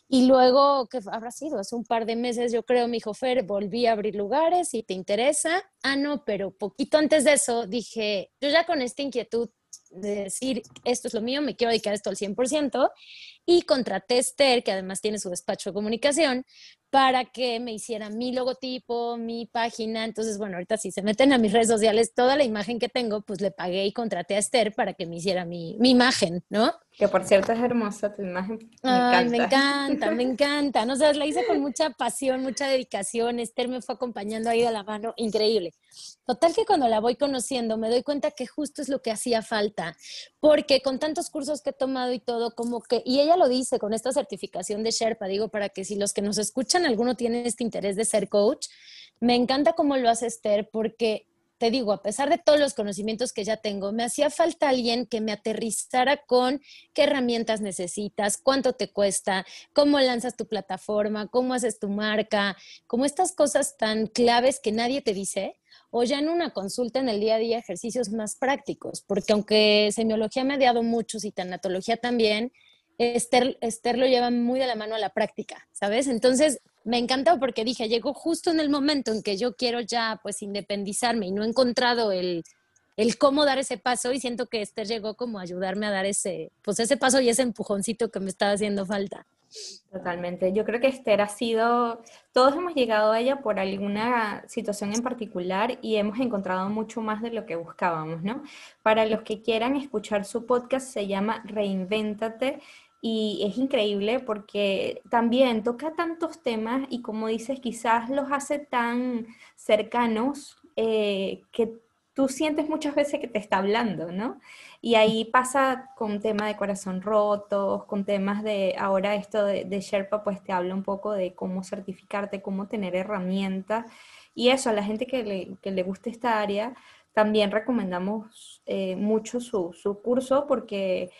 Y luego, ¿qué habrá sido? Hace un par de meses, yo creo, me dijo, Fer, volví a abrir lugares, si te interesa. Ah, no, pero poquito antes de eso dije, yo ya con esta inquietud de decir, esto es lo mío, me quiero dedicar a esto al 100%, y contraté a Esther, que además tiene su despacho de comunicación, para que me hiciera mi logotipo, mi página. Entonces, bueno, ahorita si se meten a mis redes sociales, toda la imagen que tengo, pues le pagué y contraté a Esther para que me hiciera mi, mi imagen, ¿no? Que por cierto es hermosa tu imagen. Me Ay, me encanta, me encanta. No sé, la hice con mucha pasión, mucha dedicación. Esther me fue acompañando ahí de la mano, increíble. Total que cuando la voy conociendo me doy cuenta que justo es lo que hacía falta, porque con tantos cursos que he tomado y todo, como que, y ella lo dice con esta certificación de Sherpa, digo, para que si los que nos escuchan, alguno tiene este interés de ser coach, me encanta cómo lo hace Esther, porque te digo, a pesar de todos los conocimientos que ya tengo, me hacía falta alguien que me aterrizara con qué herramientas necesitas, cuánto te cuesta, cómo lanzas tu plataforma, cómo haces tu marca, como estas cosas tan claves que nadie te dice, o ya en una consulta en el día a día ejercicios más prácticos, porque aunque semiología me ha dado muchos y tanatología también, Esther, Esther lo lleva muy de la mano a la práctica, ¿sabes? Entonces, me encantó porque dije, llegó justo en el momento en que yo quiero ya pues independizarme y no he encontrado el, el cómo dar ese paso y siento que Esther llegó como a ayudarme a dar ese, pues ese paso y ese empujoncito que me estaba haciendo falta. Totalmente. Yo creo que Esther ha sido, todos hemos llegado a ella por alguna situación en particular y hemos encontrado mucho más de lo que buscábamos, ¿no? Para los que quieran escuchar su podcast, se llama Reinvéntate y es increíble porque también toca tantos temas y como dices, quizás los hace tan cercanos eh, que tú sientes muchas veces que te está hablando, ¿no? Y ahí pasa con tema de corazón roto, con temas de, ahora esto de, Sherpa, pues te habla un poco de cómo certificarte, cómo tener herramientas. Y eso, a la gente que le, que le guste esta área, también recomendamos eh, mucho su, su curso porque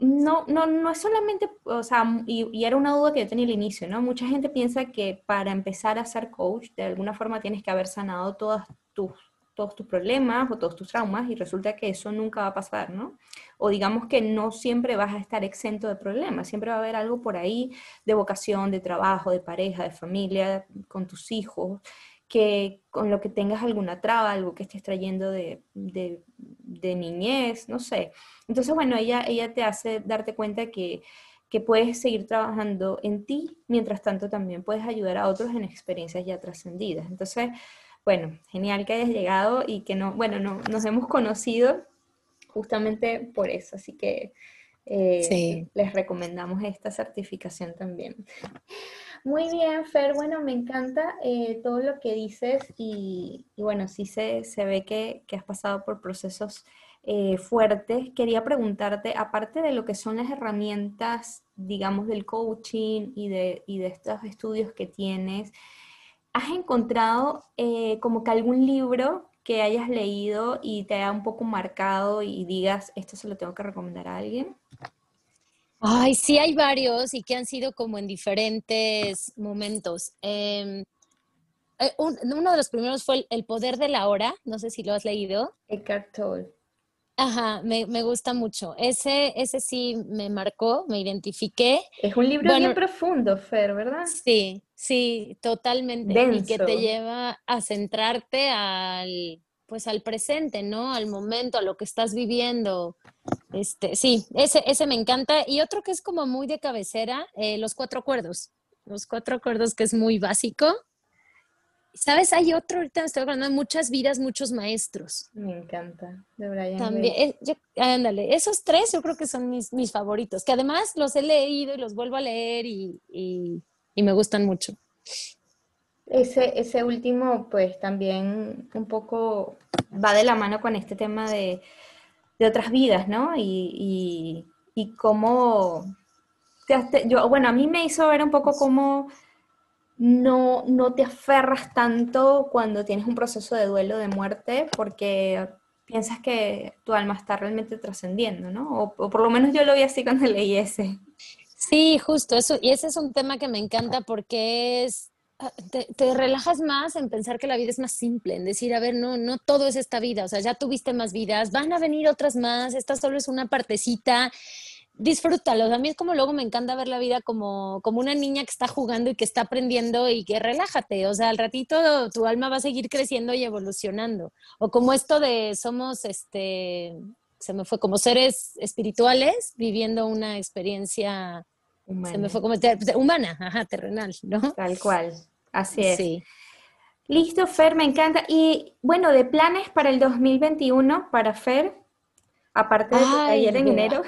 no, no, no es solamente, o sea, y, era una duda que yo tenía al inicio, ¿no? Mucha gente piensa que para empezar a ser coach, de alguna forma tienes que haber sanado todas tus, todos tus problemas o todos tus traumas y resulta que eso nunca va a pasar, ¿no? O digamos que no siempre vas a estar exento de problemas, siempre va a haber algo por ahí de vocación, de trabajo, de pareja, de familia, con tus hijos, que con lo que tengas alguna traba, algo que estés trayendo de, de, de niñez, no sé. Entonces, bueno, ella, ella te hace darte cuenta que, que puedes seguir trabajando en ti, mientras tanto también puedes ayudar a otros en experiencias ya trascendidas. Entonces, bueno, genial que hayas llegado y que no, bueno, no, nos hemos conocido justamente por eso, así que eh, les recomendamos esta certificación también. Muy bien, Fer, bueno, me encanta eh, todo lo que dices y, bueno, sí se, se ve que, has pasado por procesos eh, fuertes. Quería preguntarte, aparte de lo que son las herramientas, digamos, del coaching y de, y de estos estudios que tienes, ¿has encontrado eh, como que algún libro que hayas leído y te haya un poco marcado y digas, esto se lo tengo que recomendar a alguien? Ay, sí hay varios y que han sido como en diferentes momentos. Em, eh, uno de los primeros fue el, Poder de la Hora, no sé si lo has leído. Eckhart Tolle. Ajá, me, gusta mucho. Ese, ese sí me marcó, me identifiqué. Es un libro bien profundo, Fer, ¿verdad? Sí, sí, totalmente. Y que te lleva a centrarte al, pues al presente, ¿no? Al momento, a lo que estás viviendo. Este, sí, ese, ese me encanta. Y otro que es como muy de cabecera, eh, los cuatro acuerdos. Los cuatro acuerdos que es muy básico. ¿Sabes? Hay otro, ahorita me estoy hablando de muchas vidas, muchos maestros. Me encanta, de Brian También, eh, ándale, esos tres yo creo que son mis, mis, favoritos, que además los he leído y los vuelvo a leer y, y y me gustan mucho. Ese, ese último, pues también un poco va de la mano con este tema de, otras vidas, ¿no? Y, y, cómo, yo, bueno, a mí me hizo ver un poco cómo no, no te aferras tanto cuando tienes un proceso de duelo de muerte, porque piensas que tu alma está realmente trascendiendo, ¿no? O, o, por lo menos yo lo vi así cuando leí ese. Sí, justo, eso, y ese es un tema que me encanta porque es Ah, te, relajas más en pensar que la vida es más simple, en decir, a ver, no, no todo es esta vida, o sea, ya tuviste más vidas, van a venir otras más, esta solo es una partecita, disfrútalo. A mí es como luego me encanta ver la vida como, como una niña que está jugando y que está aprendiendo y que relájate, o sea, al ratito tu alma va a seguir creciendo y evolucionando. O como esto de somos, este, se me fue como seres espirituales viviendo una experiencia Se me fue como humana, ajá, terrenal, ¿no? Tal cual. Así es. Listo, Fer, me encanta. Y bueno, de planes para el 2021 para Fer, aparte de taller en enero.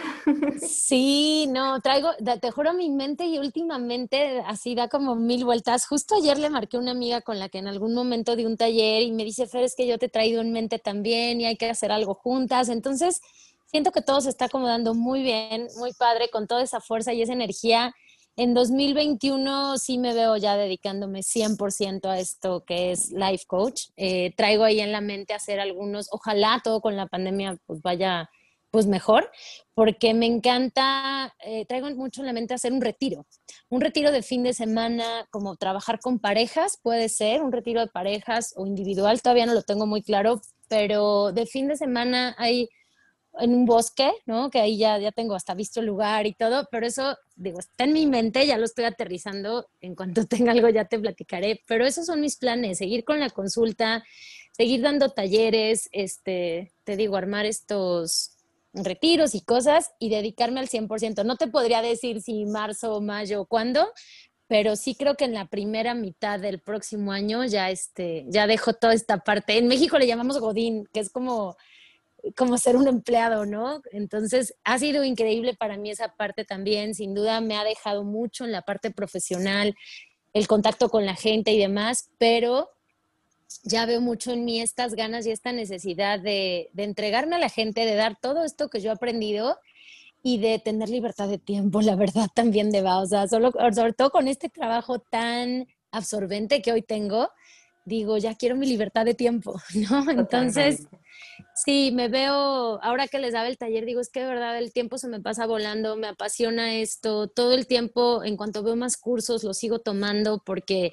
Sí, no, traigo, te juro, mi mente y últimamente así da como mil vueltas. Justo ayer le marqué a una amiga con la que en algún momento di un taller y me dice, Fer, es que yo te he traído en mente también y hay que hacer algo juntas. Entonces, siento que todo se está acomodando muy bien, muy padre, con toda esa fuerza y esa energía en 2021 sí me veo ya dedicándome 100% a esto que es life coach. Eh, traigo ahí en la mente hacer algunos, ojalá todo con la pandemia pues vaya pues mejor, porque me encanta, eh, traigo mucho en la mente hacer un retiro, un retiro de fin de semana, como trabajar con parejas, puede ser, un retiro de parejas o individual, todavía no lo tengo muy claro, pero de fin de semana hay en un bosque, ¿no? Que ahí ya, ya tengo hasta visto el lugar y todo, pero eso, digo, está en mi mente, ya lo estoy aterrizando, en cuanto tenga algo ya te platicaré, pero esos son mis planes, seguir con la consulta, seguir dando talleres, este, te digo, armar estos retiros y cosas y dedicarme al 100%. No te podría decir si marzo, mayo, cuándo, pero sí creo que en la primera mitad del próximo año ya, este, ya dejo toda esta parte. En México le llamamos Godín, que es como como ser un empleado, ¿no? Entonces, ha sido increíble para mí esa parte también, sin duda me ha dejado mucho en la parte profesional, el contacto con la gente y demás, pero ya veo mucho en mí estas ganas y esta necesidad de, entregarme a la gente, de dar todo esto que yo he aprendido y de tener libertad de tiempo, la verdad también de va, o sea, solo, sobre todo con este trabajo tan absorbente que hoy tengo, digo, ya quiero mi libertad de tiempo, ¿no? Entonces, sí, me veo, ahora que les daba el taller, digo, es que de verdad el tiempo se me pasa volando, me apasiona esto, todo el tiempo, en cuanto veo más cursos, lo sigo tomando porque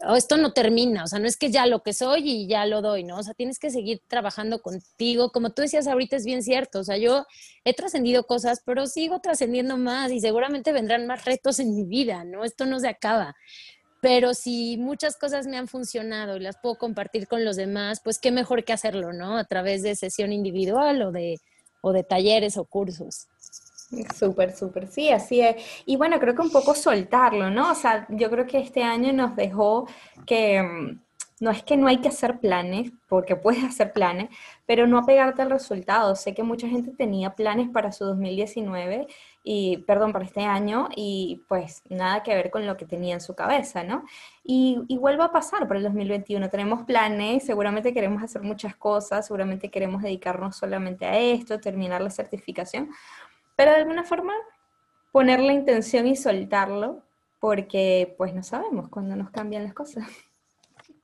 oh, esto no termina, o sea, no es que ya lo que soy y ya lo doy, ¿no? O sea, tienes que seguir trabajando contigo, como tú decías ahorita es bien cierto, o sea, yo he trascendido cosas, pero sigo trascendiendo más y seguramente vendrán más retos en mi vida, ¿no? Esto no se acaba pero si muchas cosas me han funcionado y las puedo compartir con los demás, pues qué mejor que hacerlo, ¿no? A través de sesión individual o de, o de talleres o cursos. Súper, súper, sí, así es. Y bueno, creo que un poco soltarlo, ¿no? O sea, yo creo que este año nos dejó que mm, no es que no hay que hacer planes, porque puedes hacer planes, pero no apegarte al resultado. Sé que mucha gente tenía planes para su 2019 y, perdón, para este año y pues nada que ver con lo que tenía en su cabeza, ¿no? Y, y vuelve a pasar para el 2021. Tenemos planes, seguramente queremos hacer muchas cosas, seguramente queremos dedicarnos solamente a esto, terminar la certificación, pero de alguna forma poner la intención y soltarlo porque pues no sabemos cuándo nos cambian las cosas.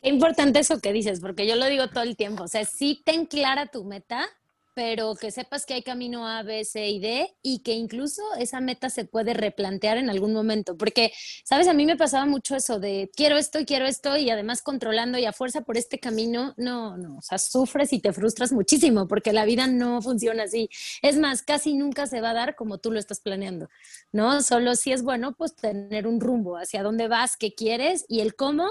Qué importante eso que dices, porque yo lo digo todo el tiempo. O sea, sí ten clara tu meta, pero que sepas que hay camino A, B, C y D y que incluso esa meta se puede replantear en algún momento. Porque, sabes, a mí me pasaba mucho eso de quiero esto y quiero esto y además controlando y a fuerza por este camino, no, no, o sea, sufres y te frustras muchísimo porque la vida no funciona así. Es más, casi nunca se va a dar como tú lo estás planeando, ¿no? Solo si es bueno, pues tener un rumbo hacia dónde vas, qué quieres y el cómo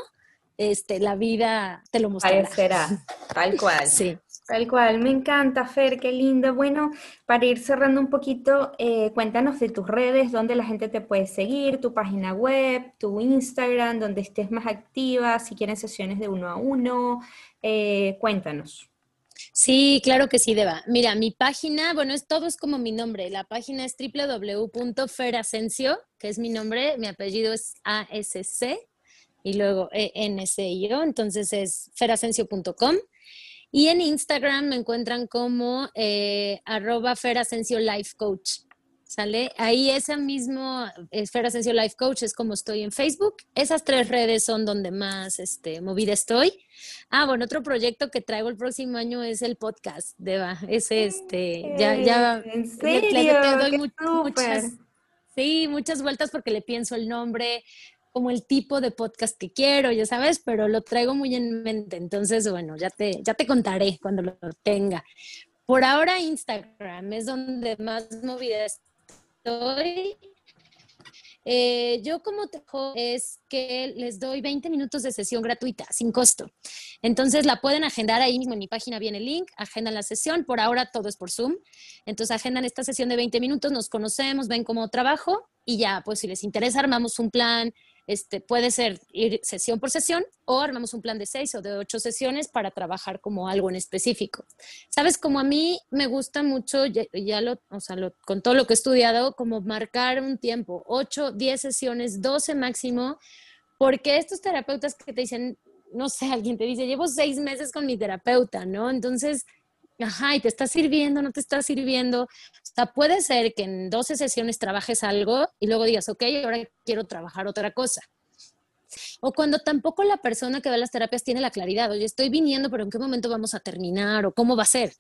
este, la vida te lo mostrará. Parecerá, tal cual. sí. Tal cual, me encanta, Fer, qué lindo. Bueno, para ir cerrando un poquito, eh, cuéntanos de tus redes, dónde la gente te puede seguir, tu página web, tu Instagram, donde estés más activa, si quieren sesiones de uno a uno, eh, cuéntanos. Sí, claro que sí, Deba. Mira, mi página, bueno, es todo es como mi nombre. La página es www.ferasencio, que es mi nombre, mi apellido es ASC y luego ENCIO, entonces es ferasencio.com. Y en Instagram me encuentran como eh, arroba Ferasencio Life Coach. ¿Sale? Ahí esa mismo Esfera Asensio Life Coach es como estoy en Facebook. Esas tres redes son donde más este, movida estoy. Ah, bueno, otro proyecto que traigo el próximo año es el podcast, Deba. Ese, este, ya, ya. ¿En serio? doy muchas, sí, muchas vueltas porque le pienso el nombre, como el tipo de podcast que quiero, ya sabes, pero lo traigo muy en mente. Entonces, bueno, ya te, ya te contaré cuando lo tenga. Por ahora Instagram es donde más movida estoy eh, yo como dejo es que les doy 20 minutos de sesión gratuita, sin costo. Entonces la pueden agendar ahí mismo en mi página, viene el link, agendan la sesión, por ahora todo es por Zoom. Entonces agendan esta sesión de 20 minutos, nos conocemos, ven cómo trabajo y ya, pues si les interesa, armamos un plan, este, puede ser ir sesión por sesión o armamos un plan de seis o de ocho sesiones para trabajar como algo en específico. Sabes, como a mí me gusta mucho, ya, lo, o sea, con todo lo que he estudiado, como marcar un tiempo, ocho, diez sesiones, doce máximo, porque estos terapeutas que te dicen, no sé, alguien te dice, llevo seis meses con mi terapeuta, ¿no? Entonces, ajá, y te está sirviendo, no te está sirviendo. O puede ser que en 12 sesiones trabajes algo y luego digas, ok, ahora quiero trabajar otra cosa. O cuando tampoco la persona que ve las terapias tiene la claridad, oye, estoy viniendo, pero ¿en qué momento vamos a terminar? ¿O cómo va a ser?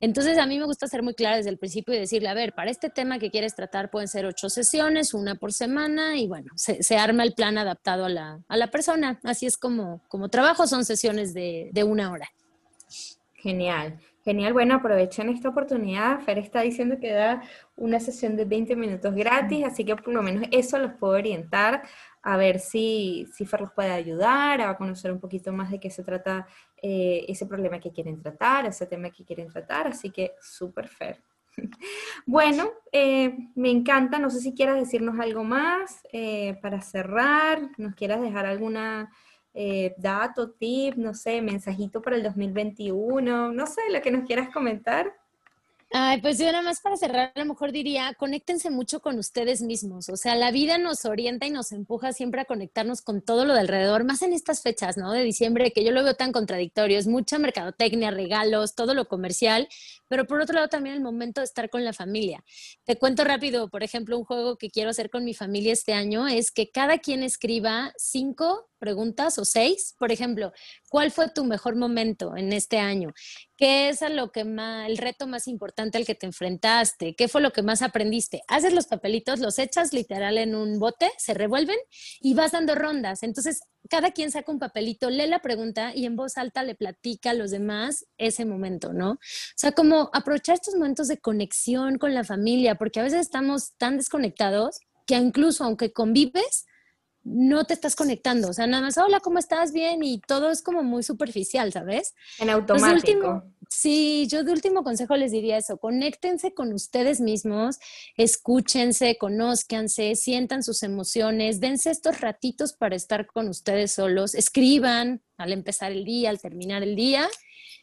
Entonces, a mí me gusta ser muy clara desde el principio y decirle, a ver, para este tema que quieres tratar pueden ser ocho sesiones, una por semana, y bueno, se, arma el plan adaptado a la, a la, persona. Así es como, como trabajo, son sesiones de, de una hora. Genial. Genial, bueno, aprovechen esta oportunidad. Fer está diciendo que da una sesión de 20 minutos gratis, así que por lo menos eso los puedo orientar a ver si, si Fer los puede ayudar, a conocer un poquito más de qué se trata eh, ese problema que quieren tratar, ese tema que quieren tratar, así que súper Fer. Bueno, eh, me encanta, no sé si quieras decirnos algo más eh, para cerrar, nos quieras dejar alguna eh, dato, tip, no sé, mensajito para el 2021, no sé, lo que nos quieras comentar. Ay, pues yo nada más para cerrar, a lo mejor diría, conéctense mucho con ustedes mismos. O sea, la vida nos orienta y nos empuja siempre a conectarnos con todo lo de alrededor, más en estas fechas, ¿no? De diciembre, que yo lo veo tan contradictorio. Es mucha mercadotecnia, regalos, todo lo comercial, pero por otro lado también el momento de estar con la familia. Te cuento rápido, por ejemplo, un juego que quiero hacer con mi familia este año es que cada quien escriba cinco preguntas o seis. Por ejemplo, ¿cuál fue tu mejor momento en este año? ¿Qué es lo que más, el reto más importante al que te enfrentaste? ¿Qué fue lo que más aprendiste? Haces los papelitos, los echas literal en un bote, se revuelven y vas dando rondas. Entonces, cada quien saca un papelito, lee la pregunta y en voz alta le platica a los demás ese momento, ¿no? O sea, como aprovechar estos momentos de conexión con la familia, porque a veces estamos tan desconectados que incluso aunque convives, no te estás conectando, o sea, nada más, hola, ¿cómo estás? Bien, y todo es como muy superficial, ¿sabes? En automático. sí, yo de último consejo les diría eso, conéctense con ustedes mismos, escúchense, conózcanse, sientan sus emociones, dense estos ratitos para estar con ustedes solos, escriban al empezar el día, al terminar el día.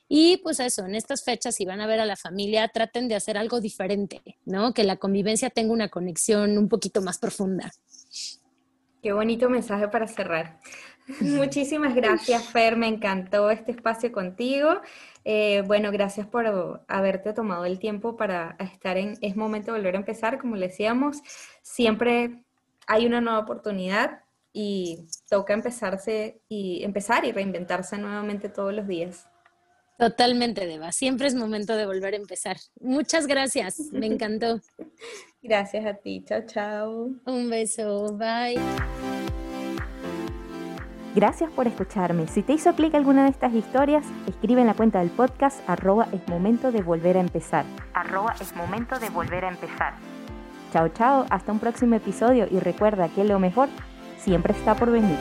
Y pues eso, en estas fechas, si van a ver a la familia, traten de hacer algo diferente, ¿no? Que la convivencia tenga una conexión un poquito más profunda. Qué bonito mensaje para cerrar. Muchísimas gracias, Fer. Me encantó este espacio contigo. Eh, bueno, gracias por haberte tomado el tiempo para estar en Es Momento de Volver a Empezar. Como le decíamos, siempre hay una nueva oportunidad y toca empezarse y empezar y reinventarse nuevamente todos los días. Totalmente, Deba. Siempre es momento de volver a empezar. Muchas gracias. Me encantó. Gracias a ti. Chao, chao. Un beso. Bye. Gracias por escucharme. Si te hizo clic alguna de estas historias, escribe en la cuenta del podcast arroba es momento de volver a empezar. Arroba es momento de volver a empezar. Chao, chao. Hasta un próximo episodio y recuerda que lo mejor siempre está por venir.